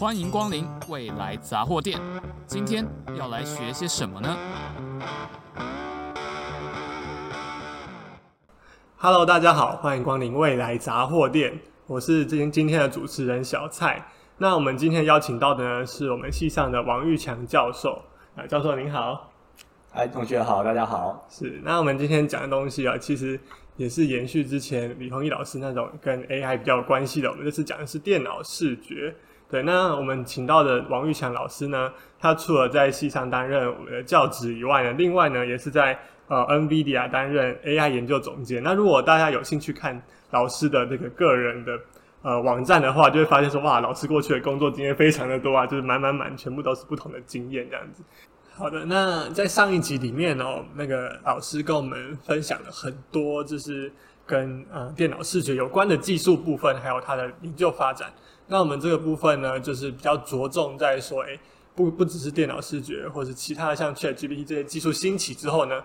欢迎光临未来杂货店。今天要来学些什么呢？Hello，大家好，欢迎光临未来杂货店。我是今今天的主持人小蔡。那我们今天邀请到的呢，是我们系上的王玉强教授。啊，教授您好。嗨，同学好，大家好。是，那我们今天讲的东西啊，其实也是延续之前李宏毅老师那种跟 AI 比较有关系的。我们这次讲的是电脑视觉。对，那我们请到的王玉强老师呢，他除了在系上担任我们的教职以外呢，另外呢，也是在呃 NVIDIA 担任 AI 研究总监。那如果大家有兴趣看老师的这个个人的呃网站的话，就会发现说，哇，老师过去的工作经验非常的多啊，就是满满满，全部都是不同的经验这样子。好的，那在上一集里面哦，那个老师跟我们分享了很多，就是跟呃电脑视觉有关的技术部分，还有它的研究发展。那我们这个部分呢，就是比较着重在说，诶，不不只是电脑视觉，或是其他的像 ChatGPT 这些技术兴起之后呢，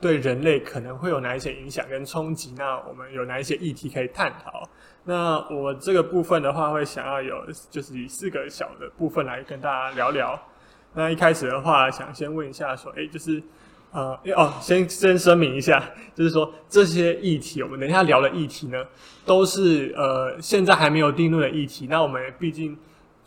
对人类可能会有哪一些影响跟冲击？那我们有哪一些议题可以探讨？那我这个部分的话，会想要有就是以四个小的部分来跟大家聊聊。那一开始的话，想先问一下，说，诶，就是，呃，哦，先先声明一下，就是说这些议题，我们等一下聊的议题呢，都是呃现在还没有定论的议题。那我们毕竟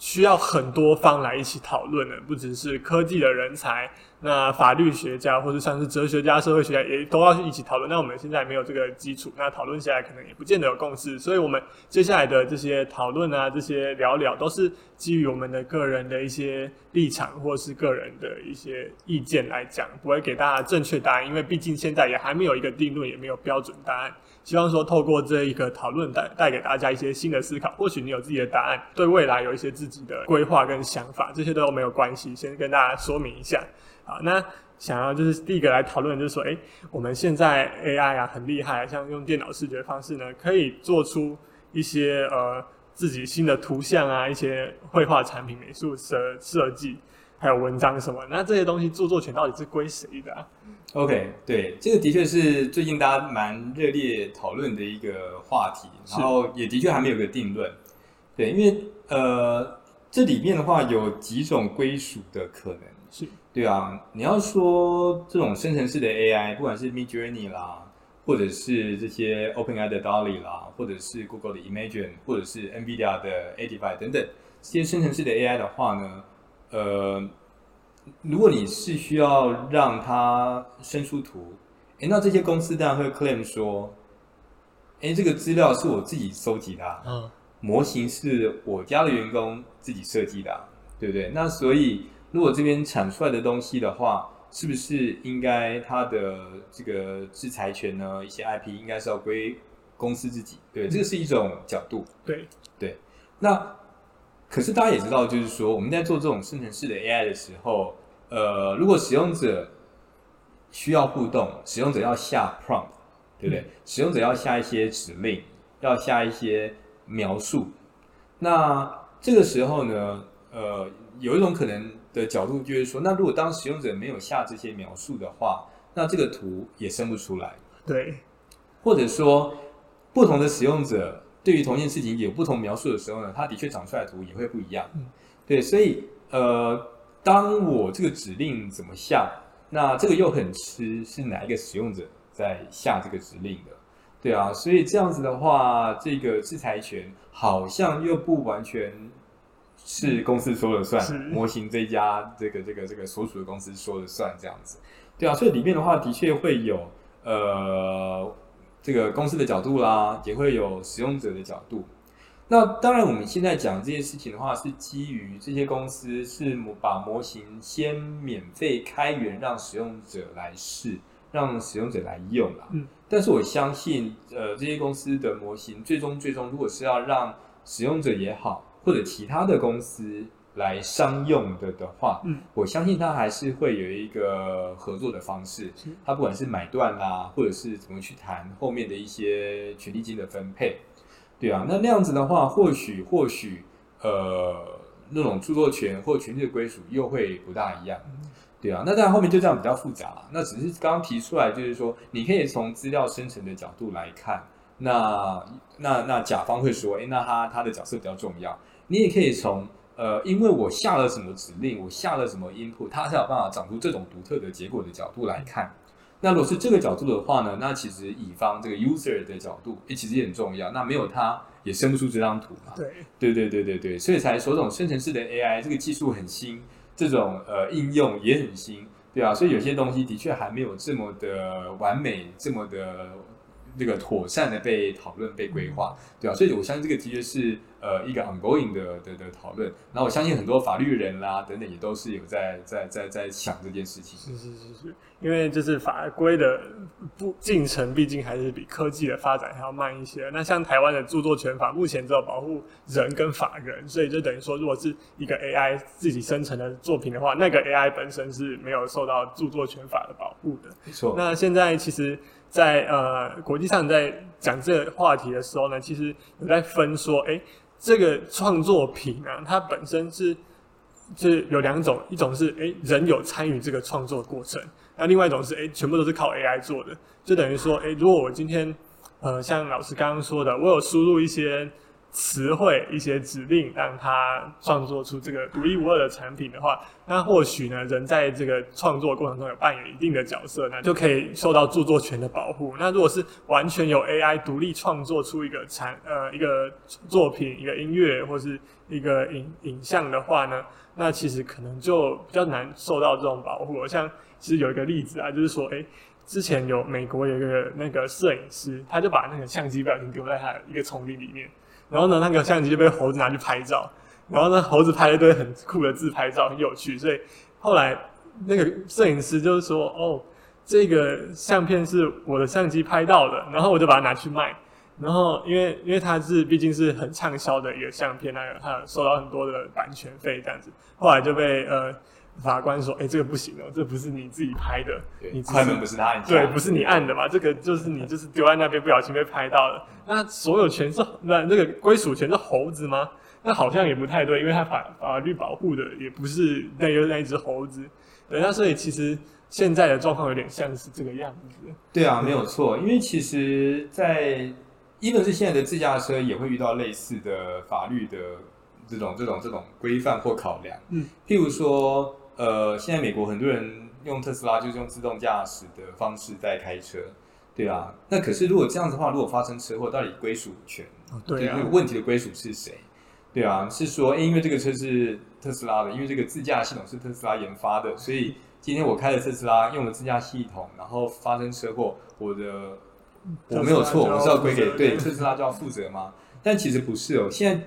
需要很多方来一起讨论的，不只是科技的人才。那法律学家或者像是哲学家、社会学家也都要一起讨论。那我们现在没有这个基础，那讨论下来可能也不见得有共识。所以，我们接下来的这些讨论啊，这些聊聊，都是基于我们的个人的一些立场或是个人的一些意见来讲，不会给大家正确答案，因为毕竟现在也还没有一个定论，也没有标准答案。希望说透过这一个讨论带带给大家一些新的思考，或许你有自己的答案，对未来有一些自己的规划跟想法，这些都没有关系。先跟大家说明一下。好，那想要就是第一个来讨论，就是说，诶，我们现在 AI 啊很厉害，像用电脑视觉方式呢，可以做出一些呃自己新的图像啊，一些绘画产品、美术设设计，还有文章什么。那这些东西著作权到底是归谁的啊？OK，对，这个的确是最近大家蛮热烈讨论的一个话题，然后也的确还没有个定论。对，因为呃这里面的话有几种归属的可能。是。对啊，你要说这种生成式的 AI，不管是 Midjourney 啦，或者是这些 OpenAI 的 Dolly 啦，或者是 Google 的 Imagen，或者是 NVIDIA 的 a d i f y 等等这些生成式的 AI 的话呢，呃，如果你是需要让它生出图，诶，那这些公司当然会 claim 说，诶，这个资料是我自己收集的，嗯，模型是我家的员工自己设计的，对不对？那所以。如果这边产出来的东西的话，是不是应该它的这个制裁权呢？一些 IP 应该是要归公司自己，对，这个是一种角度。对对。那可是大家也知道，就是说我们在做这种生成式的 AI 的时候，呃，如果使用者需要互动，使用者要下 prompt，对不对？嗯。使用者要下一些指令，要下一些描述。那这个时候呢，呃，有一种可能。的角度就是说，那如果当使用者没有下这些描述的话，那这个图也生不出来。对，或者说不同的使用者对于同一件事情有不同描述的时候呢，它的确长出来的图也会不一样。嗯，对，所以呃，当我这个指令怎么下，那这个又很吃是哪一个使用者在下这个指令的？对啊，所以这样子的话，这个制裁权好像又不完全。是公司说了算，模型这家这个这个这个所属的公司说了算，这样子，对啊，所以里面的话的确会有呃这个公司的角度啦，也会有使用者的角度。那当然，我们现在讲这些事情的话，是基于这些公司是把模型先免费开源，让使用者来试，让使用者来用啦。嗯，但是我相信，呃，这些公司的模型最终最终，如果是要让使用者也好。或者其他的公司来商用的的话，嗯，我相信它还是会有一个合作的方式。它不管是买断啦，或者是怎么去谈后面的一些权利金的分配，对啊，那那样子的话，或许或许呃，那种著作权或权利的归属又会不大一样，对啊，那当然后面就这样比较复杂了。那只是刚刚提出来，就是说你可以从资料生成的角度来看，那那那甲方会说，诶，那他他的角色比较重要。你也可以从呃呃，因为我下了什么指令，我下了什么 input，它才有办法长出这种独特的结果的角度来看。那如果是这个角度的话呢，那其实乙方这个 user 的角度，诶，其实也很重要。那没有它，也生不出这张图嘛。对，对对对对对，所以才说这种生成式的 AI 这个技术很新，这种呃应用也很新，对啊，所以有些东西的确还没有这么的完美，这么的。这个妥善的被讨论、被规划，对吧？所以我相信这个的确是呃一个 ongoing 的的的讨论。然后我相信很多法律人啦等等也都是有在在在在想这件事情。是是是是，因为就是法规的不进程，毕竟还是比科技的发展还要慢一些。那像台湾的著作权法，目前只有保护人跟法人，所以就等于说，如果是一个 AI 自己生成的作品的话，那个 AI 本身是没有受到著作权法的保护的。没错。那现在其实。在呃，国际上在讲这个话题的时候呢，其实有在分说，哎、这个创作品啊，它本身是是有两种，一种是哎、人有参与这个创作过程，那另外一种是哎、全部都是靠 AI 做的，就等于说，哎、如果我今天呃像老师刚刚说的，我有输入一些。词汇一些指令，让他创作出这个独一无二的产品的话，那或许呢，人在这个创作过程中有扮演一定的角色，那就可以受到著作权的保护。那如果是完全由 AI 独立创作出一个产呃一个作品、一个音乐或是一个影影像的话呢，那其实可能就比较难受到这种保护。像其实有一个例子啊，就是说，诶，之前有美国有一个那个摄影师，他就把那个相机不小心丢在他一个丛林里面。然后呢，那个相机就被猴子拿去拍照，然后呢，猴子拍了一堆很酷的自拍照，很有趣。所以后来那个摄影师就是说：“哦，这个相片是我的相机拍到的。”然后我就把它拿去卖。然后因为因为它是毕竟是很畅销的一个相片，那个它收到很多的版权费这样子。后来就被呃。法官说：“哎、欸，这个不行哦，这不是你自己拍的，你快门不是他按，对，不是你按的嘛？这个就是你就是丢在那边，不小心被拍到了。那所有权是那那个归属权是猴子吗？那好像也不太对，因为他法法律保护的也不是那个那一只猴子。对，那所以其实现在的状况有点像是这个样子。对啊，没有错，因为其实，在一个是现在的自驾车也会遇到类似的法律的这种这种这种规范或考量。嗯，譬如说。”呃，现在美国很多人用特斯拉，就是用自动驾驶的方式在开车，对啊。那可是如果这样子的话，如果发生车祸，到底归属权，哦、对啊，这个问题的归属是谁？对啊，是说，因为这个车是特斯拉的，因为这个自驾系统是特斯拉研发的，所以今天我开了特斯拉，用了自驾系统，然后发生车祸，我的我没有错，我是要归给对特斯拉就要负责吗？但其实不是哦，现在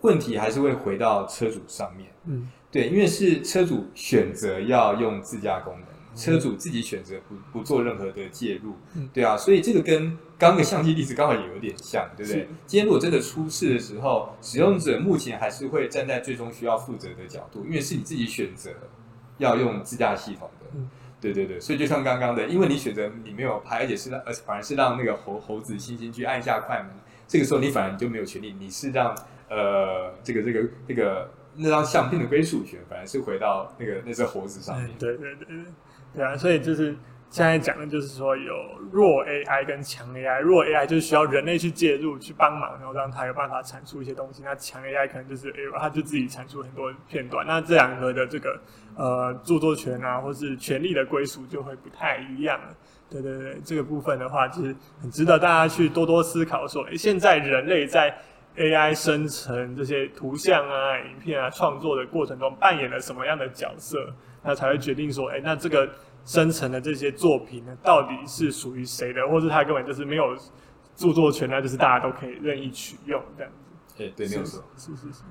问题还是会回到车主上面，嗯。对，因为是车主选择要用自驾功能，车主自己选择不不做任何的介入，对啊，所以这个跟刚刚的相机例子刚好也有点像，对不对？今天如果真的出事的时候，使用者目前还是会站在最终需要负责的角度，因为是你自己选择要用自驾系统的，对对对，所以就像刚刚的，因为你选择你没有拍，而且是让，而反而是让那个猴猴子猩猩去按下快门，这个时候你反而你就没有权利，你是让呃这个这个这个。那张相片的归属权反而是回到那个那只猴子上面。对对对对，对啊，所以就是现在讲的就是说有弱 AI 跟强 AI。弱 AI 就是需要人类去介入去帮忙，然后让它有办法产出一些东西。那强 AI 可能就是哎，它就自己产出很多片段。那这两个的这个呃著作权啊，或是权利的归属就会不太一样了。对对对，这个部分的话，就是很值得大家去多多思考说，哎，现在人类在。AI 生成这些图像啊、影片啊创作的过程中扮演了什么样的角色，那才会决定说，哎，那这个生成的这些作品呢，到底是属于谁的，或是它根本就是没有著作权，那就是大家都可以任意取用这样子。对对，没有错，是是是。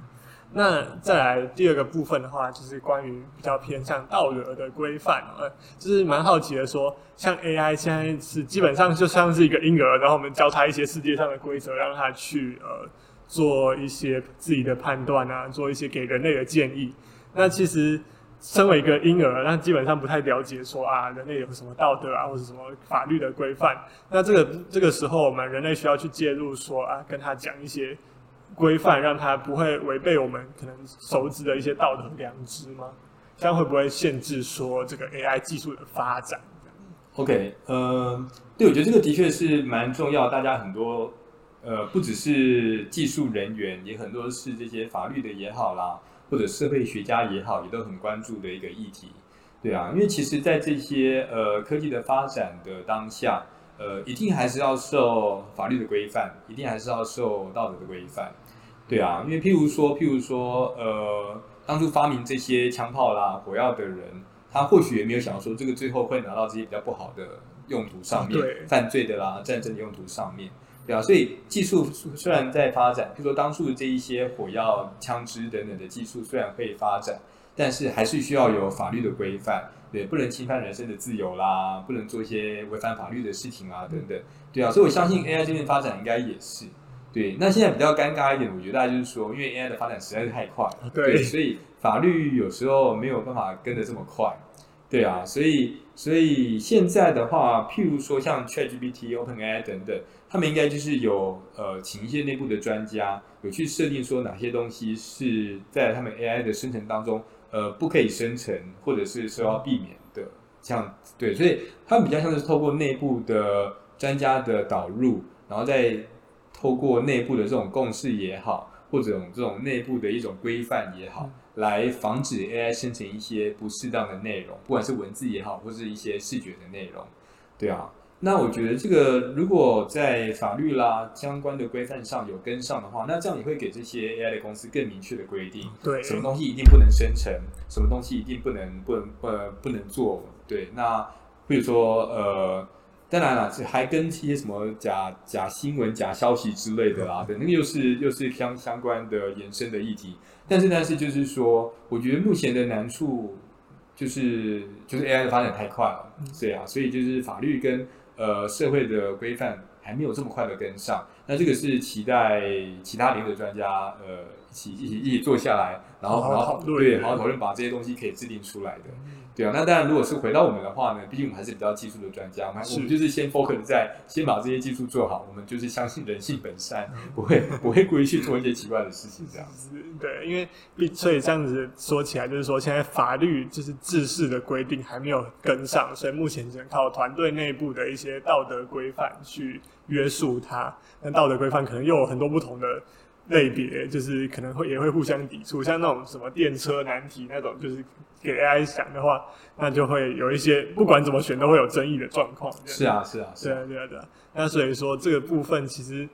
那再来第二个部分的话，就是关于比较偏向道德的规范，呃，就是蛮好奇的说，像 AI 现在是基本上就像是一个婴儿，然后我们教他一些世界上的规则，让他去呃。做一些自己的判断啊，做一些给人类的建议。那其实身为一个婴儿，那基本上不太了解说啊，人类有什么道德啊，或者什么法律的规范。那这个这个时候，我们人类需要去介入说，啊，跟他讲一些规范，让他不会违背我们可能熟知的一些道德良知吗？这样会不会限制说这个 AI 技术的发展？OK，呃，对，我觉得这个的确是蛮重要，大家很多。呃，不只是技术人员，也很多是这些法律的也好啦，或或者社会学家也好，也都很关注的一个议题。对啊，因为其实，在这些呃科技的发展的当下，呃，一定还是要受法律的规范，一定还是要受道德的规范。对啊，因为譬如说，譬如说，呃，当初发明这些枪炮啦、火药的人，他或许也没有想到说，这个最后会拿到这些比较不好的用途上面，对犯罪的啦、战争的用途上面。对啊，所以技术虽然在发展，比如说当初的这一些火药、枪支等等的技术虽然可以发展，但是还是需要有法律的规范，对，不能侵犯人身的自由啦，不能做一些违反法律的事情啊，等等。对啊，所以我相信 AI 这边发展应该也是。对，那现在比较尴尬一点，我觉得大家就是说，因为 AI 的发展实在是太快了，对，对，所以法律有时候没有办法跟得这么快。对啊，所以所以现在的话，譬如说像 ChatGPT、OpenAI 等等，他们应该就是有呃请一些内部的专家，有去设定说哪些东西是在他们 AI 的生成当中呃不可以生成，或者是说要避免的。像对，所以他们比较像是透过内部的专家的导入，然后再透过内部的这种共识也好，或者这种内部的一种规范也好。来防止 AI 生成一些不适当的内容，不管是文字也好，或是一些视觉的内容，对啊。那我觉得这个如果在法律啦相关的规范上有跟上的话，那这样也会给这些 AI 的公司更明确的规定，对，什么东西一定不能生成，什么东西一定不能不能呃不能做，对。那比如说呃。当然了，还跟一些什么假假新闻、假消息之类的啦，对那个又是又是相相关的延伸的议题。但是，但是就是说，我觉得目前的难处就是就是 AI 的发展太快了，对啊，所以就是法律跟呃社会的规范还没有这么快的跟上。那这个是期待其他领域的专家呃一起一起一起坐下来，然后然后对好好讨论，把这些东西可以制定出来的。对啊，那当然，如果是回到我们的话呢，毕竟我们还是比较技术的专家，我们我们就是先 focus 在先把这些技术做好，我们就是相信人性本善，不会不会故意去做一些奇怪的事情这样子。对，因为所以这样子说起来，就是说现在法律就是制式的规定还没有跟上，所以目前只能靠团队内部的一些道德规范去约束它。那道德规范可能又有很多不同的。类别就是可能会也会互相抵触，像那种什么电车难题那种，就是给 AI 想的话，那就会有一些不管怎么选都会有争议的状况。是啊，是啊，是啊，对啊，对啊。那所以说这个部分其实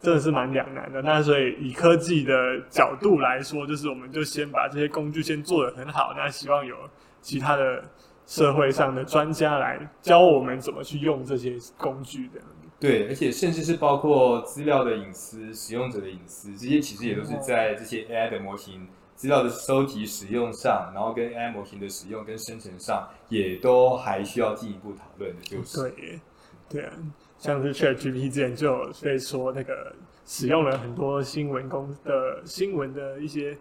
真的是蛮两难的。那所以以科技的角度来说，就是我们就先把这些工具先做得很好，那希望有其他的社会上的专家来教我们怎么去用这些工具的。对，而且甚至是包括资料的隐私、使用者的隐私，这些其实也都是在这些 AI 的模型资料的收集、使用上，然后跟 AI 模型的使用跟生成上，也都还需要进一步讨论的。就是对，对啊，像是 ChatGPT 之前就有被说那个使用了很多新闻公的新闻的一些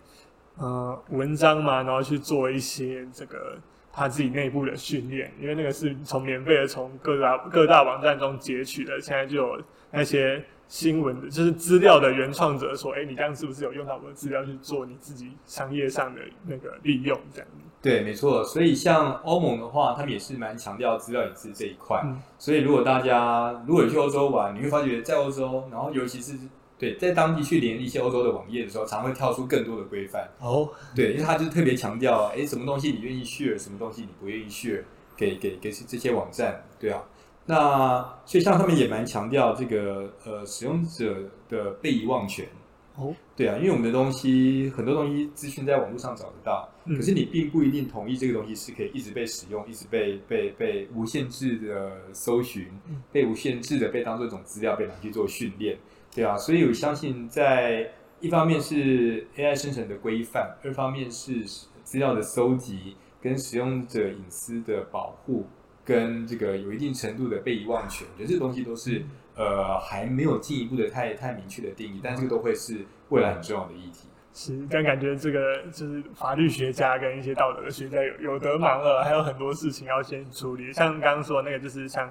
呃文章嘛，然后去做一些这个。他自己内部的训练，因为那个是从免费的从各大各大网站中截取的，现在就有那些新闻的，就是资料的原创者说：“哎、欸，你这样是不是有用到我的资料去做你自己商业上的那个利用？”这样子。对，没错。所以像欧盟的话，他们也是蛮强调资料隐私这一块。嗯、所以如果大家如果有去欧洲玩，你会发觉在欧洲，然后尤其是。对，在当地去连一些欧洲的网页的时候，常会跳出更多的规范。哦，对，因为他就是特别强调，哎，什么东西你愿意 share，什么东西你不愿意 share，给给给这些网站，对啊。那所以像他们也蛮强调这个呃使用者的被遗忘权。哦，对啊，因为我们的东西很多东西资讯在网络上找得到，嗯、可是你并不一定同意这个东西是可以一直被使用，一直被被被无限制的搜寻，被无限制的被当做一种资料被拿去做训练。对啊，所以我相信，在一方面是 AI 生成的规范，二方面是资料的搜集跟使用者隐私的保护，跟这个有一定程度的被遗忘权，我觉得这东西都是呃还没有进一步的太太明确的定义，但这个都会是未来很重要的议题。是，但感觉这个就是法律学家跟一些道德的学家有有得忙了，还有很多事情要先处理。像刚刚说的那个，就是像。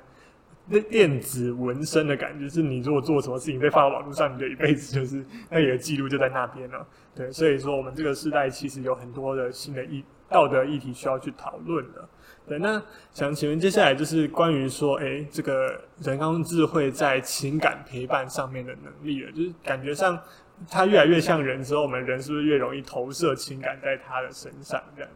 那电子纹身的感觉是，你如果做什么事情被放到网络上，你的一辈子就是那里的记录就在那边了。对，所以说我们这个时代其实有很多的新的议道德议题需要去讨论的。对，那想请问接下来就是关于说，哎、这个人工智慧在情感陪伴上面的能力了，就是感觉上它越来越像人之后，我们人是不是越容易投射情感在它的身上？这样。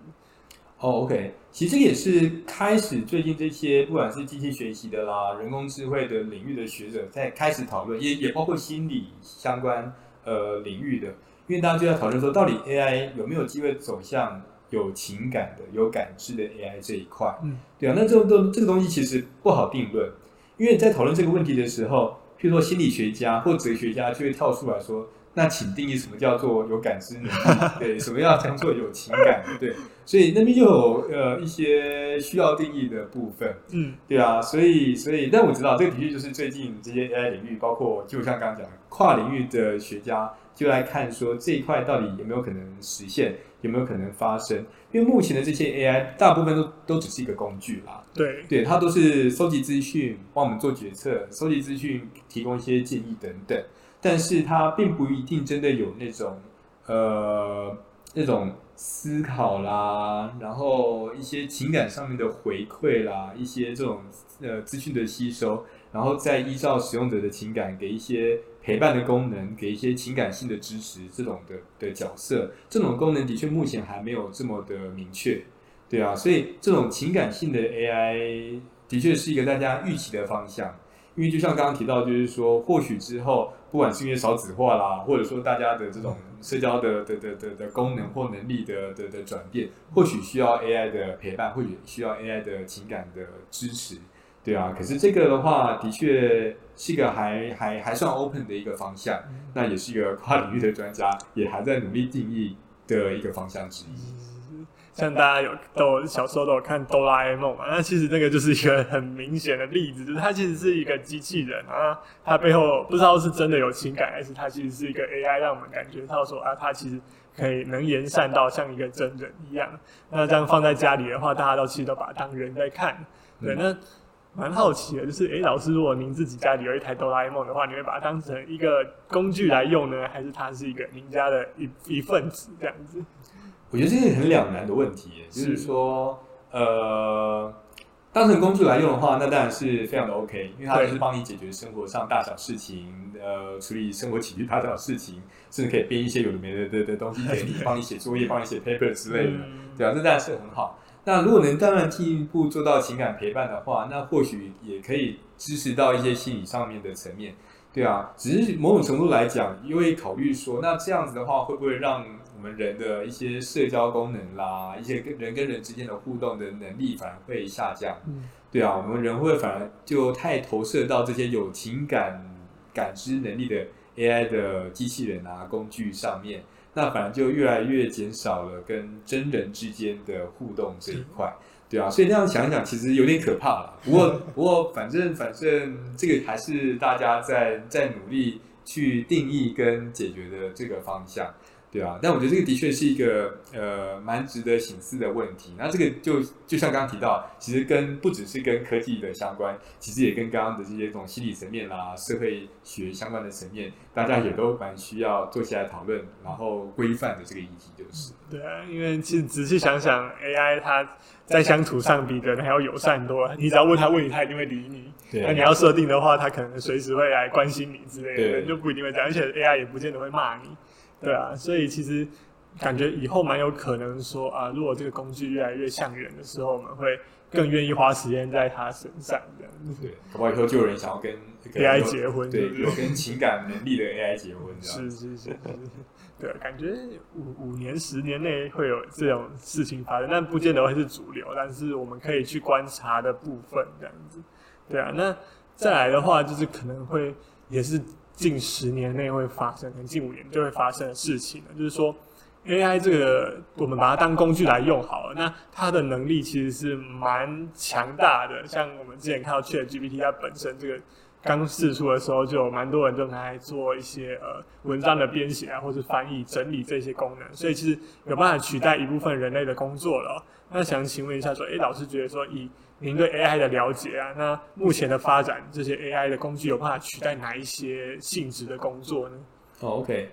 哦、oh，OK，其实这个也是开始最近这些不管是机器学习的啦、人工智慧的领域的学者在开始讨论，也也包括心理相关呃领域的，因为大家就在讨论说，到底 AI 有没有机会走向有情感的、有感知的 AI 这一块？嗯，对啊，那这这这个东西其实不好定论，因为在讨论这个问题的时候，譬如说心理学家或哲学家就会跳出来说。那请定义什么叫做有感知能力？对，什么样叫做有情感？对，所以那边就有呃一些需要定义的部分。嗯，对啊，所以所以，但我知道这个的确就是最近这些 AI 领域，包括就像刚刚讲的跨领域的学家就来看说这一块到底有没有可能实现，有没有可能发生？因为目前的这些 AI 大部分都都只是一个工具啦。对，对，它都是收集资讯，帮我们做决策，收集资讯，提供一些建议等等。但是它并不一定真的有那种，呃，那种思考啦，然后一些情感上面的回馈啦，一些这种呃资讯的吸收，然后再依照使用者的情感给一些陪伴的功能，给一些情感性的支持这种的的角色，这种功能的确目前还没有这么的明确，对啊，所以这种情感性的 AI 的确是一个大家预期的方向。因为就像刚刚提到，就是说，或许之后，不管是因为少子化啦，或者说大家的这种社交的的的的的功能或能力的的的转变，或许需要 AI 的陪伴，或许需要 AI 的情感的支持，对啊。可是这个的话，的确是一个还还还算 open 的一个方向，那也是一个跨领域的专家也还在努力定义的一个方向之一。像大家有都小时候都有看哆啦 A 梦嘛，那其实那个就是一个很明显的例子，就是它其实是一个机器人啊，它背后不知道是真的有情感，还是它其实是一个 AI，让我们感觉到说啊，它其实可以能言善道，像一个真人一样。那这样放在家里的话，大家都其实都把它当人在看。对，那蛮好奇的，就是诶、欸，老师，如果您自己家里有一台哆啦 A 梦的话，你会把它当成一个工具来用呢，还是它是一个您家的一一份子这样子？我觉得这是很两难的问题，就是。说，呃，当成工具来用的话，那当然是非常的 OK，因为它就是帮你解决生活上大小事情，呃，处理生活起居大小事情，甚至可以编一些有的没的的的东西给你，帮你写作业，帮你写 paper 之类的，对啊，这当然是很好。那如果能当然进一步做到情感陪伴的话，那或许也可以支持到一些心理上面的层面，对啊，只是某种程度来讲，因为考虑说，那这样子的话，会不会让我们人的一些社交功能啦，一些跟人跟人之间的互动的能力反而会下降。嗯，对啊，我们人会反而就太投射到这些有情感感知能力的 AI 的机器人啊工具上面，那反而就越来越减少了跟真人之间的互动这一块。对啊，所以这样想一想，其实有点可怕了。不过不过，反正反正这个还是大家在在努力去定义跟解决的这个方向。对啊，但我觉得这个的确是一个呃蛮值得省思的问题。那这个就就像刚刚提到，其实跟不只是跟科技的相关，其实也跟刚刚的这些这种心理层面啦、社会学相关的层面，大家也都蛮需要坐下来讨论，然后规范的这个议题就是。对啊，因为其实仔细想想，AI 它在乡土上比人还要友善多了。你只要问他问题，他一定会理你。对。那你要设定的话，他可能随时会来关心你之类的，对就不一定会这样。而且 AI 也不见得会骂你。对啊，所以其实感觉以后蛮有可能说啊，如果这个工具越来越像人的时候，我们会更愿意花时间在它身上这样子。对，搞不好以后就有人想要跟 AI 结婚，对，有跟情感能力的 AI 结婚这样。是是是是，对，感觉五五年、十年内会有这种事情发生，但不见得会是主流，但是我们可以去观察的部分这样子。对啊，那再来的话，就是可能会也是。近十年内会发生，可能近五年就会发生的事情了。就是说，AI 这个我们把它当工具来用好了，那它的能力其实是蛮强大的。像我们之前看到 ChatGPT，它本身这个刚试出的时候，就有蛮多人就拿来做一些呃文章的编写啊，或是翻译、整理这些功能，所以其实有办法取代一部分人类的工作了。那想请问一下，说，诶，老师觉得说以您对 AI 的了解啊，那目前的发展，这些 AI 的工具有办法取代哪一些性质的工作呢？哦，OK，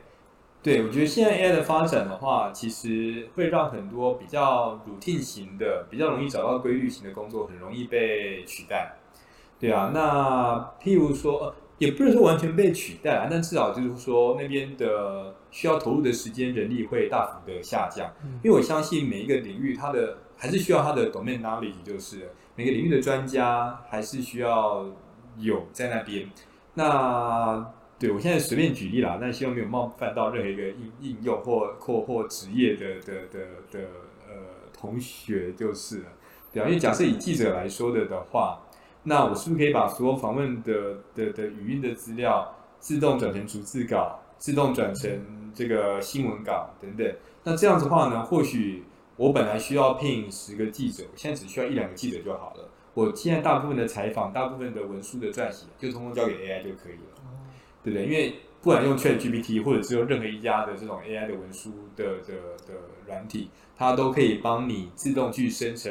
对，我觉得现在 AI 的发展的话，其实会让很多比较 routine 型的、比较容易找到规律型的工作，很容易被取代。对啊，那譬如说，也不是说完全被取代啊，但至少就是说那边的需要投入的时间、人力会大幅的下降。因为我相信每一个领域，它的还是需要它的 domain knowledge，就是每个领域的专家还是需要有在那边。那对我现在随便举例啦，但希望没有冒犯到任何一个应应用或或或职业的的的的呃同学就是了，对啊，因为假设以记者来说的的话。那我是不是可以把所有访问的的的语音的资料自动转成逐字稿，自动转成这个新闻稿等等？那这样子的话呢，或许我本来需要聘十个记者，现在只需要一两个记者就好了。我现在大部分的采访、大部分的文书的撰写，就通通交给 AI 就可以了，对不对？因为不管用 ChatGPT 或者只有任何一家的这种 AI 的文书的的的软体，它都可以帮你自动去生成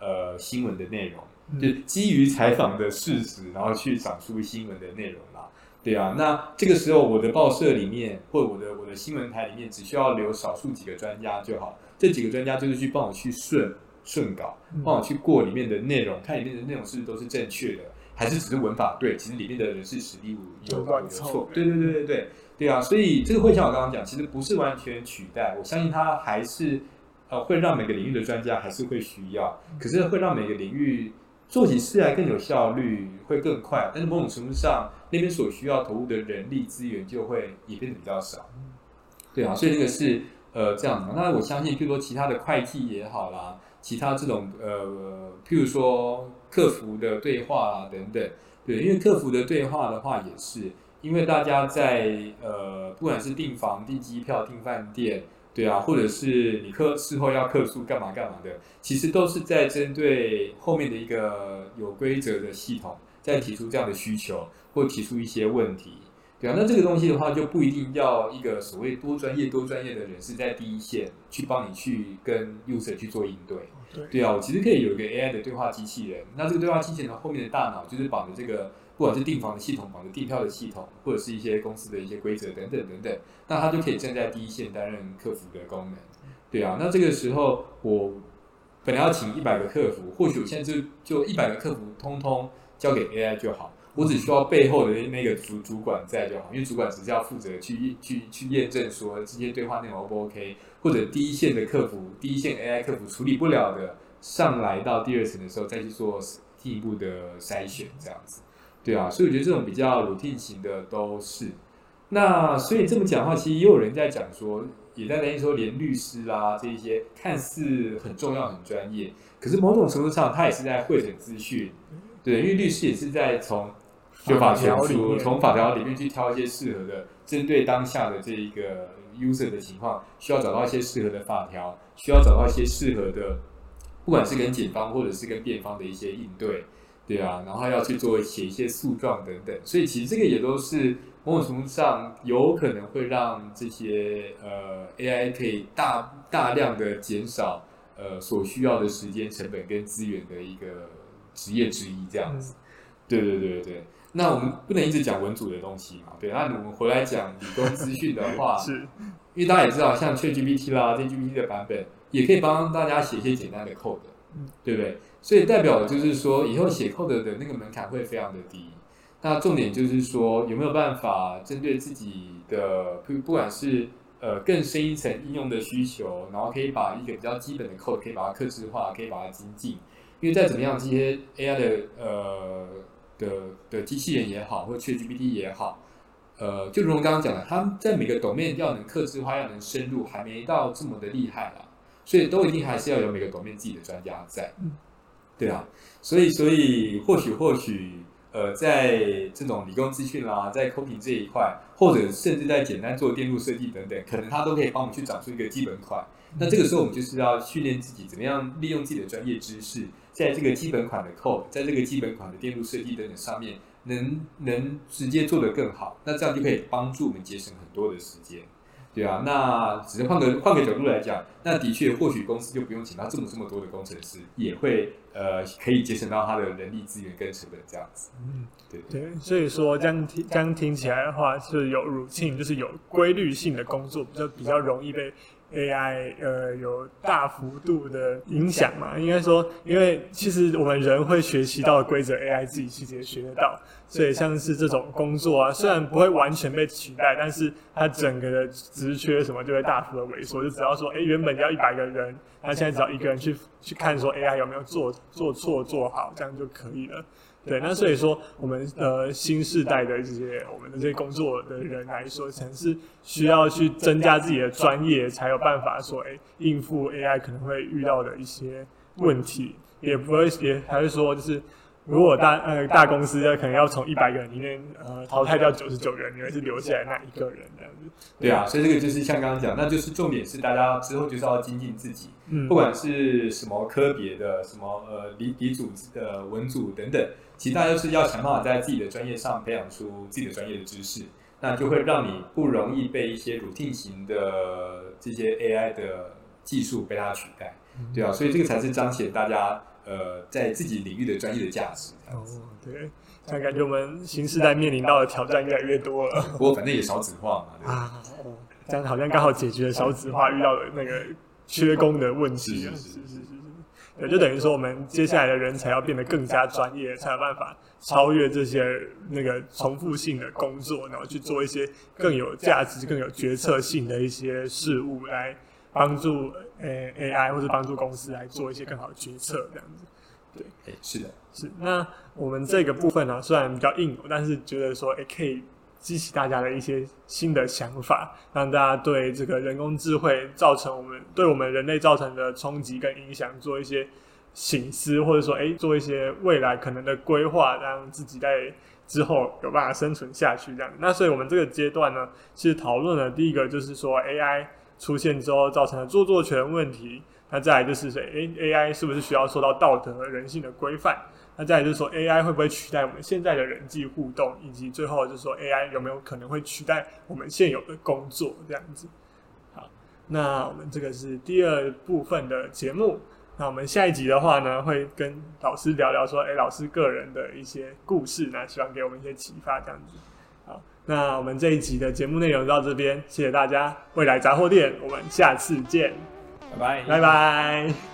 呃新闻的内容。就基于采访的事实，然后去讲出新闻的内容啦，对啊，那这个时候我的报社里面或者我的我的新闻台里面只需要留少数几个专家就好，这几个专家就是去帮我去顺顺稿，帮我去过里面的内容，看里面的内容是不是都是正确的，还是只是文法对，其实里面的人事实力有有错，对对对对对对啊，所以这个会像我刚刚讲，其实不是完全取代，我相信它还是呃会让每个领域的专家还是会需要，可是会让每个领域。做起事来更有效率，会更快，但是某种程度上，那边所需要投入的人力资源就会也变得比较少。对啊，所以这个是呃这样的。那我相信，譬如说其他的会计也好啦，其他这种呃，譬如说客服的对话啊等等，对，因为客服的对话的话也是，因为大家在呃不管是订房、订机票、订饭店。对啊，或者是你客事后要客诉干嘛干嘛的，其实都是在针对后面的一个有规则的系统，在提出这样的需求或提出一些问题。对啊，那这个东西的话就不一定要一个所谓多专业多专业的人士在第一线去帮你去跟 user 去做应对。对，对啊，我其实可以有一个 AI 的对话机器人，那这个对话机器人的后面的大脑就是绑着这个。不管是订房的系统、绑着订票的系统，或者是一些公司的一些规则等等等等，那它就可以站在第一线担任客服的功能。对啊，那这个时候我本来要请一百个客服，或许我现在就就一百个客服通通交给 AI 就好，我只需要背后的那个主主管在就好，因为主管只是要负责去去去验证说这些对话内容 O 不 OK，或者第一线的客服、第一线 AI 客服处理不了的，上来到第二层的时候再去做进一步的筛选，这样子。对啊，所以我觉得这种比较 routine 型的都是。那所以这么讲的话，其实也有人在讲说，也在担心说，连律师啊这一些看似很重要、很专业，可是某种程度上，他也是在汇整资讯。对，因为律师也是在从就法条书、从法条里面去挑一些适合的，针对当下的这一个 user 的情况，需要找到一些适合的法条，需要找到一些适合的，不管是跟检方或者是跟辩方的一些应对。对啊，然后要去做写一些诉状等等，所以其实这个也都是某种程度上有可能会让这些呃 AI 可以大大量的减少呃所需要的时间成本跟资源的一个职业之一这样子。对对对对对，那我们不能一直讲文组的东西嘛？对，那我们回来讲理工资讯的话，是，因为大家也知道，像 ChatGPT 啦、ChatGPT 的版本也可以帮大家写一些简单的 code，对不对？所以代表就是说，以后写 code 的那个门槛会非常的低。那重点就是说，有没有办法针对自己的不不管是呃更深一层应用的需求，然后可以把一个比较基本的 code 可以把它克制化，可以把它精进。因为再怎么样，这些 AI 的呃的的机器人也好，或者 ChatGPT 也好，呃，就如同刚刚讲的，他们在每个 domain 要能克制化，要能深入，还没到这么的厉害啦。所以都一定还是要有每个 domain 自己的专家在。对啊，所以所以或许或许呃，在这种理工资讯啦，在 coding 这一块，或者甚至在简单做电路设计等等，可能它都可以帮我们去找出一个基本款。那这个时候我们就是要训练自己，怎么样利用自己的专业知识，在这个基本款的 code，在这个基本款的电路设计等等上面，能能直接做得更好。那这样就可以帮助我们节省很多的时间。对啊，那只是换个换个角度来讲，那的确或许公司就不用请到这么这么多的工程师，也会呃可以节省到他的人力资源跟成本这样子。嗯，对对，所以说这样听这样听起来的话，是有 routine，就是有规律性的工作，比较比较容易被 AI 呃有大幅度的影响嘛？应该说，因为其实我们人会学习到的规则，AI 自己其实也学得到。所以像是这种工作啊，虽然不会完全被取代，但是它整个的职缺什么就会大幅的萎缩。就只要说，哎，原本要一百个人，那现在只要一个人去去看说 AI 有没有做做错做好，这样就可以了。对，那所以说，我们呃新时代的这些我们的这些工作的人来说，可能是需要去增加自己的专业，才有办法说，哎，应付 AI 可能会遇到的一些问题，也不会也还是说就是。如果大呃大公司可能要从一百个人里面呃淘汰掉九十九个人，你会是留下来那一个人这样子。对啊，所以这个就是像刚刚讲，那就是重点是大家之后就是要精进自己，嗯，不管是什么科别的，什么呃理理组的文组等等，其实大家就是要想办法在自己的专业上培养出自己的专业的知识，那就会让你不容易被一些 routine 型的这些 AI 的技术被它取代，对啊，所以这个才是彰显大家。呃，在自己领域的专业的价值。哦，对，但感觉我们新时代面临到的挑战越来越多了。不过反正也少子化嘛？啊，这样好像刚好解决了少子化遇到的那个缺工的问题。是是是是是。对，就等于说我们接下来的人才要变得更加专业，才有办法超越这些那个重复性的工作，然后去做一些更有价值、更有决策性的一些事物来。帮助呃 AI 或者帮助公司来做一些更好的决策，这样子，对，欸、是的，是。那我们这个部分呢、啊，虽然比较硬，但是觉得说，哎、欸，可以激起大家的一些新的想法，让大家对这个人工智慧造成我们对我们人类造成的冲击跟影响做一些醒思，或者说，哎、欸，做一些未来可能的规划，让自己在之后有办法生存下去，这样。那所以我们这个阶段呢，其实讨论的第一个就是说 AI。出现之后造成的著作权问题，那再来就是说，诶，AI 是不是需要受到道德和人性的规范？那再来就是说，AI 会不会取代我们现在的人际互动？以及最后就是说，AI 有没有可能会取代我们现有的工作？这样子。好，那我们这个是第二部分的节目。那我们下一集的话呢，会跟老师聊聊说，诶，老师个人的一些故事，那希望给我们一些启发，这样子。好那我们这一集的节目内容到这边，谢谢大家。未来杂货店，我们下次见，拜拜，拜拜。